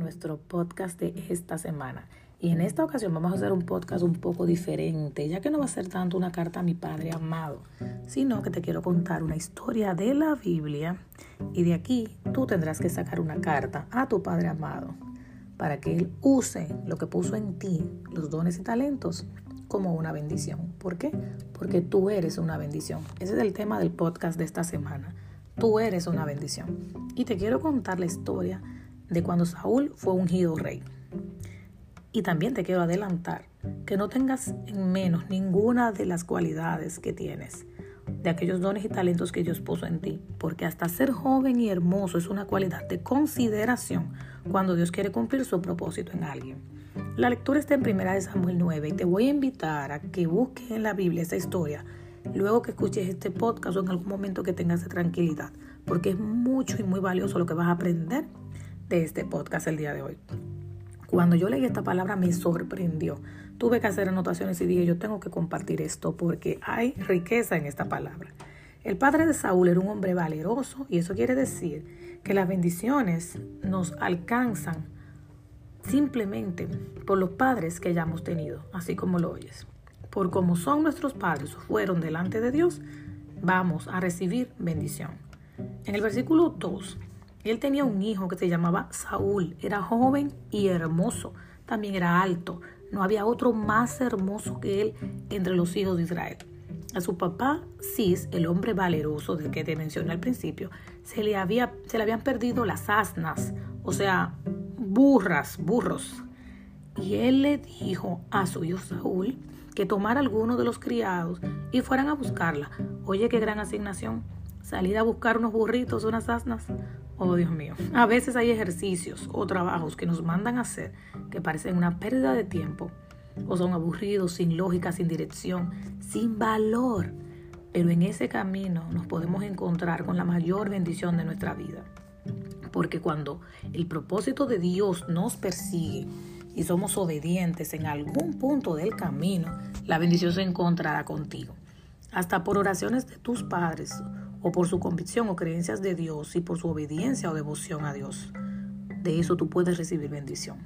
nuestro podcast de esta semana. Y en esta ocasión vamos a hacer un podcast un poco diferente, ya que no va a ser tanto una carta a mi Padre amado, sino que te quiero contar una historia de la Biblia y de aquí tú tendrás que sacar una carta a tu Padre amado para que Él use lo que puso en ti, los dones y talentos, como una bendición. ¿Por qué? Porque tú eres una bendición. Ese es el tema del podcast de esta semana. Tú eres una bendición. Y te quiero contar la historia de cuando Saúl fue ungido rey. Y también te quiero adelantar que no tengas en menos ninguna de las cualidades que tienes, de aquellos dones y talentos que Dios puso en ti, porque hasta ser joven y hermoso es una cualidad de consideración cuando Dios quiere cumplir su propósito en alguien. La lectura está en 1 Samuel 9 y te voy a invitar a que busques en la Biblia esta historia luego que escuches este podcast o en algún momento que tengas tranquilidad, porque es mucho y muy valioso lo que vas a aprender de este podcast el día de hoy. Cuando yo leí esta palabra me sorprendió. Tuve que hacer anotaciones y dije, yo tengo que compartir esto porque hay riqueza en esta palabra. El padre de Saúl era un hombre valeroso y eso quiere decir que las bendiciones nos alcanzan simplemente por los padres que hayamos tenido, así como lo oyes. Por como son nuestros padres fueron delante de Dios, vamos a recibir bendición. En el versículo 2 él tenía un hijo que se llamaba Saúl. Era joven y hermoso. También era alto. No había otro más hermoso que él entre los hijos de Israel. A su papá, Cis, el hombre valeroso del que te mencioné al principio, se le, había, se le habían perdido las asnas, o sea, burras, burros. Y él le dijo a su hijo Saúl que tomara alguno de los criados y fueran a buscarla. Oye, qué gran asignación. Salir a buscar unos burritos, unas asnas. Oh, Dios mío. A veces hay ejercicios o trabajos que nos mandan a hacer que parecen una pérdida de tiempo o son aburridos, sin lógica, sin dirección, sin valor. Pero en ese camino nos podemos encontrar con la mayor bendición de nuestra vida. Porque cuando el propósito de Dios nos persigue y somos obedientes en algún punto del camino, la bendición se encontrará contigo. Hasta por oraciones de tus padres o por su convicción o creencias de Dios y por su obediencia o devoción a Dios. De eso tú puedes recibir bendición.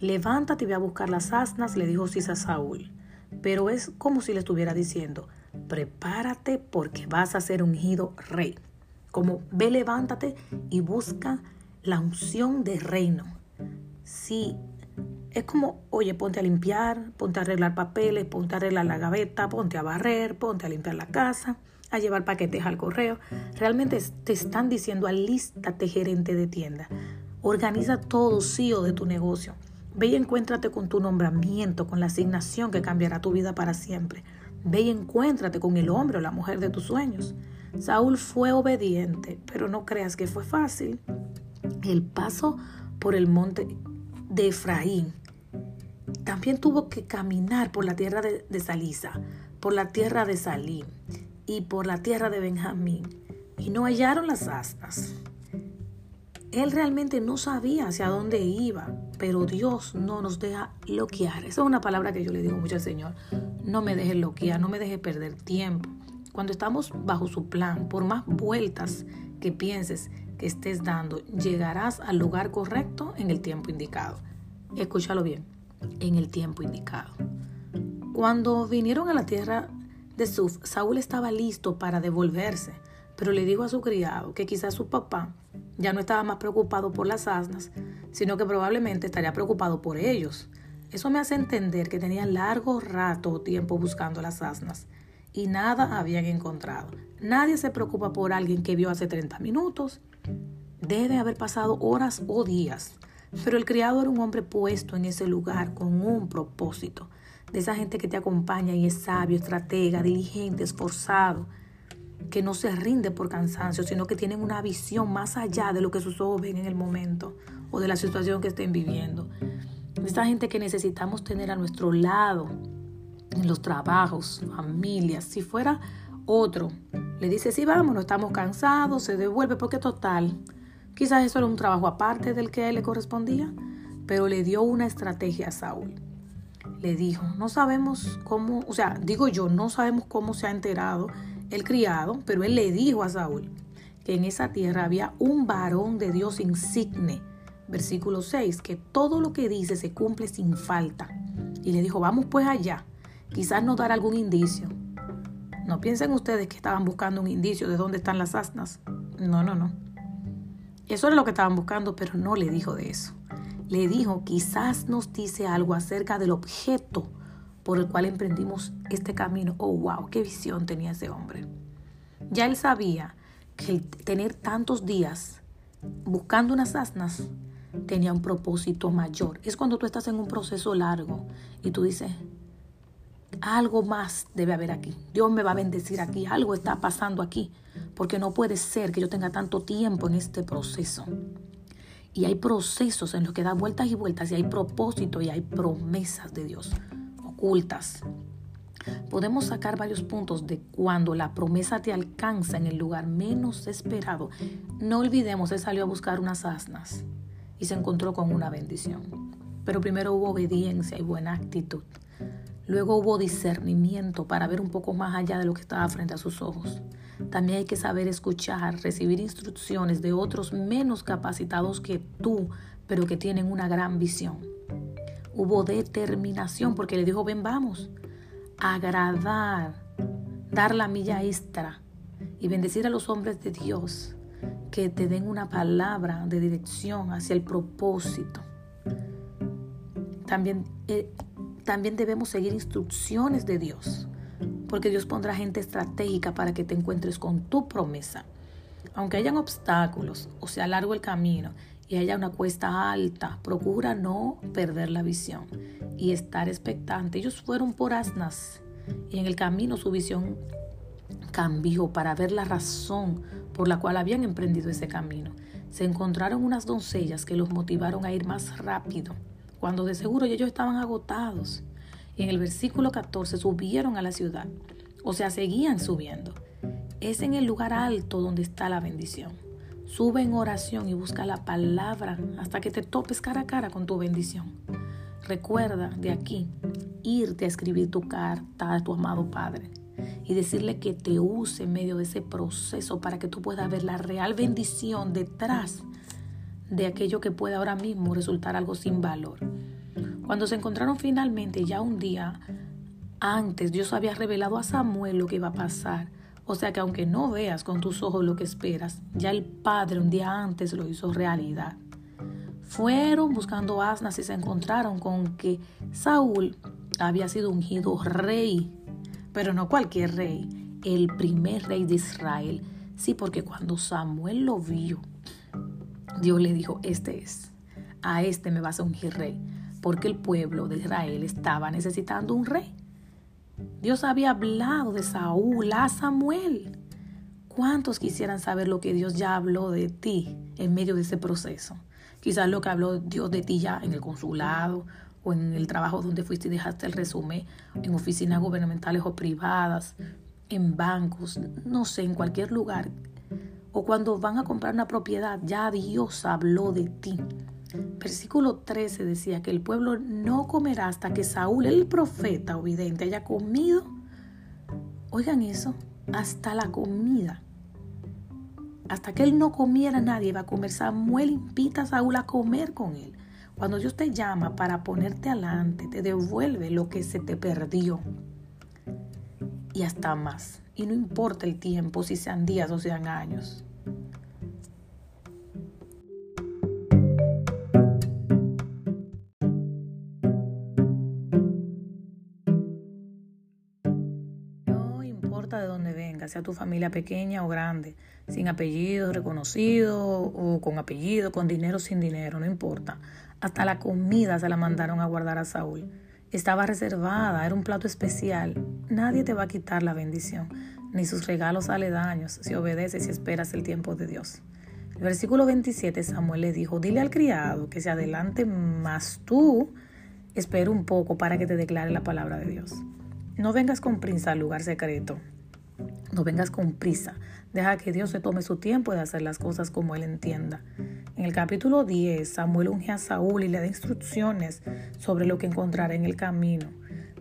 Levántate y ve a buscar las asnas, le dijo Cis a Saúl. Pero es como si le estuviera diciendo, prepárate porque vas a ser ungido rey. Como ve, levántate y busca la unción de reino. Sí, es como, oye, ponte a limpiar, ponte a arreglar papeles, ponte a arreglar la gaveta, ponte a barrer, ponte a limpiar la casa a llevar paquetes al correo. Realmente te están diciendo alístate gerente de tienda. Organiza todo CEO de tu negocio. Ve y encuéntrate con tu nombramiento, con la asignación que cambiará tu vida para siempre. Ve y encuéntrate con el hombre o la mujer de tus sueños. Saúl fue obediente, pero no creas que fue fácil. El paso por el monte de Efraín también tuvo que caminar por la tierra de, de Salisa, por la tierra de Salim y por la tierra de Benjamín, y no hallaron las asnas. Él realmente no sabía hacia dónde iba, pero Dios no nos deja loquear. Esa es una palabra que yo le digo mucho al Señor. No me dejes loquear, no me dejes perder tiempo. Cuando estamos bajo su plan, por más vueltas que pienses que estés dando, llegarás al lugar correcto en el tiempo indicado. Escúchalo bien, en el tiempo indicado. Cuando vinieron a la tierra de Suf, Saúl estaba listo para devolverse, pero le dijo a su criado que quizás su papá ya no estaba más preocupado por las asnas, sino que probablemente estaría preocupado por ellos. Eso me hace entender que tenían largo rato o tiempo buscando las asnas y nada habían encontrado. Nadie se preocupa por alguien que vio hace 30 minutos. Debe haber pasado horas o días. Pero el criado era un hombre puesto en ese lugar con un propósito de esa gente que te acompaña y es sabio, estratega, diligente, esforzado, que no se rinde por cansancio, sino que tienen una visión más allá de lo que sus ojos ven en el momento o de la situación que estén viviendo. Esa gente que necesitamos tener a nuestro lado en los trabajos, familias. Si fuera otro, le dice, sí, vamos, no estamos cansados, se devuelve, porque total, quizás eso era un trabajo aparte del que a él le correspondía, pero le dio una estrategia a Saúl le dijo, no sabemos cómo, o sea, digo yo, no sabemos cómo se ha enterado el criado, pero él le dijo a Saúl que en esa tierra había un varón de Dios insigne, versículo 6, que todo lo que dice se cumple sin falta. Y le dijo, vamos pues allá, quizás nos dará algún indicio. No piensen ustedes que estaban buscando un indicio de dónde están las asnas. No, no, no. Eso era lo que estaban buscando, pero no le dijo de eso. Le dijo, quizás nos dice algo acerca del objeto por el cual emprendimos este camino. Oh, wow, qué visión tenía ese hombre. Ya él sabía que tener tantos días buscando unas asnas tenía un propósito mayor. Es cuando tú estás en un proceso largo y tú dices, algo más debe haber aquí. Dios me va a bendecir aquí. Algo está pasando aquí. Porque no puede ser que yo tenga tanto tiempo en este proceso. Y hay procesos en los que da vueltas y vueltas y hay propósito y hay promesas de Dios ocultas. Podemos sacar varios puntos de cuando la promesa te alcanza en el lugar menos esperado. No olvidemos, él salió a buscar unas asnas y se encontró con una bendición. Pero primero hubo obediencia y buena actitud. Luego hubo discernimiento para ver un poco más allá de lo que estaba frente a sus ojos. También hay que saber escuchar, recibir instrucciones de otros menos capacitados que tú, pero que tienen una gran visión. Hubo determinación porque le dijo, ven, vamos, agradar, dar la milla extra y bendecir a los hombres de Dios que te den una palabra de dirección hacia el propósito. También eh, también debemos seguir instrucciones de Dios, porque Dios pondrá gente estratégica para que te encuentres con tu promesa. Aunque hayan obstáculos o sea largo el camino y haya una cuesta alta, procura no perder la visión y estar expectante. Ellos fueron por asnas y en el camino su visión cambió para ver la razón por la cual habían emprendido ese camino. Se encontraron unas doncellas que los motivaron a ir más rápido cuando de seguro ellos estaban agotados. Y en el versículo 14 subieron a la ciudad, o sea, seguían subiendo. Es en el lugar alto donde está la bendición. Sube en oración y busca la palabra hasta que te topes cara a cara con tu bendición. Recuerda de aquí irte a escribir tu carta a tu amado Padre y decirle que te use en medio de ese proceso para que tú puedas ver la real bendición detrás de aquello que puede ahora mismo resultar algo sin valor. Cuando se encontraron finalmente, ya un día antes, Dios había revelado a Samuel lo que iba a pasar. O sea que aunque no veas con tus ojos lo que esperas, ya el Padre un día antes lo hizo realidad. Fueron buscando asnas y se encontraron con que Saúl había sido ungido rey, pero no cualquier rey, el primer rey de Israel. Sí, porque cuando Samuel lo vio, Dios le dijo, este es, a este me vas a ungir rey, porque el pueblo de Israel estaba necesitando un rey. Dios había hablado de Saúl a Samuel. ¿Cuántos quisieran saber lo que Dios ya habló de ti en medio de ese proceso? Quizás lo que habló Dios de ti ya en el consulado o en el trabajo donde fuiste y dejaste el resumen, en oficinas gubernamentales o privadas, en bancos, no sé, en cualquier lugar o cuando van a comprar una propiedad, ya Dios habló de ti. Versículo 13 decía que el pueblo no comerá hasta que Saúl, el profeta o vidente, haya comido. Oigan eso, hasta la comida. Hasta que él no comiera, nadie va a comer. Samuel invita a Saúl a comer con él. Cuando Dios te llama para ponerte adelante, te devuelve lo que se te perdió. Y hasta más. Y no importa el tiempo, si sean días o sean años. Venga, sea tu familia pequeña o grande, sin apellido reconocido o con apellido, con dinero sin dinero, no importa. Hasta la comida se la mandaron a guardar a Saúl estaba reservada, era un plato especial. Nadie te va a quitar la bendición, ni sus regalos aledaños, si obedeces y esperas el tiempo de Dios. El versículo 27, Samuel le dijo, dile al criado que se adelante, más tú espera un poco para que te declare la palabra de Dios. No vengas con prisa al lugar secreto. No vengas con prisa. Deja que Dios se tome su tiempo de hacer las cosas como Él entienda. En el capítulo 10, Samuel unge a Saúl y le da instrucciones sobre lo que encontrará en el camino.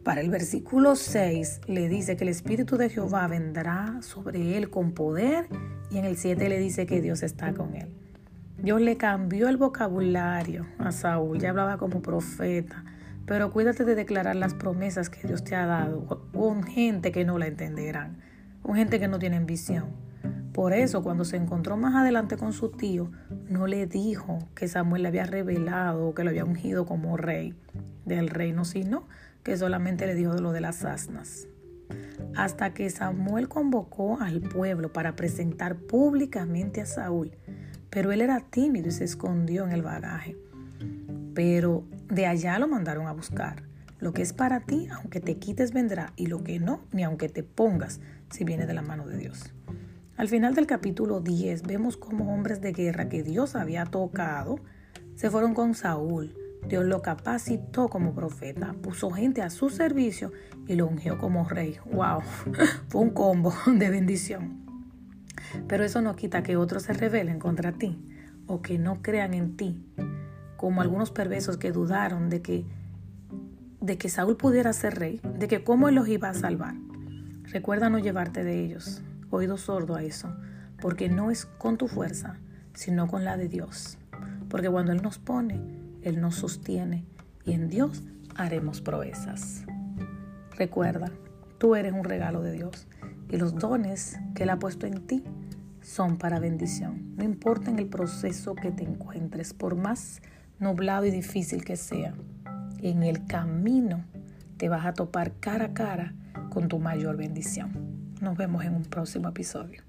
Para el versículo 6 le dice que el Espíritu de Jehová vendrá sobre él con poder y en el 7 le dice que Dios está con él. Dios le cambió el vocabulario a Saúl, ya hablaba como profeta. Pero cuídate de declarar las promesas que Dios te ha dado con gente que no la entenderán, con gente que no tiene visión. Por eso, cuando se encontró más adelante con su tío, no le dijo que Samuel le había revelado o que lo había ungido como rey del reino, sino que solamente le dijo lo de las asnas. Hasta que Samuel convocó al pueblo para presentar públicamente a Saúl, pero él era tímido y se escondió en el bagaje. Pero de allá lo mandaron a buscar. Lo que es para ti, aunque te quites, vendrá, y lo que no, ni aunque te pongas, si viene de la mano de Dios. Al final del capítulo 10 vemos como hombres de guerra que Dios había tocado se fueron con Saúl. Dios lo capacitó como profeta, puso gente a su servicio y lo ungió como rey. ¡Wow! Fue un combo de bendición. Pero eso no quita que otros se rebelen contra ti o que no crean en ti como algunos perversos que dudaron de que, de que Saúl pudiera ser rey, de que cómo él los iba a salvar. Recuerda no llevarte de ellos, oído sordo a eso, porque no es con tu fuerza, sino con la de Dios. Porque cuando Él nos pone, Él nos sostiene y en Dios haremos proezas. Recuerda, tú eres un regalo de Dios y los dones que Él ha puesto en ti son para bendición. No importa en el proceso que te encuentres, por más nublado y difícil que sea, en el camino te vas a topar cara a cara con tu mayor bendición. Nos vemos en un próximo episodio.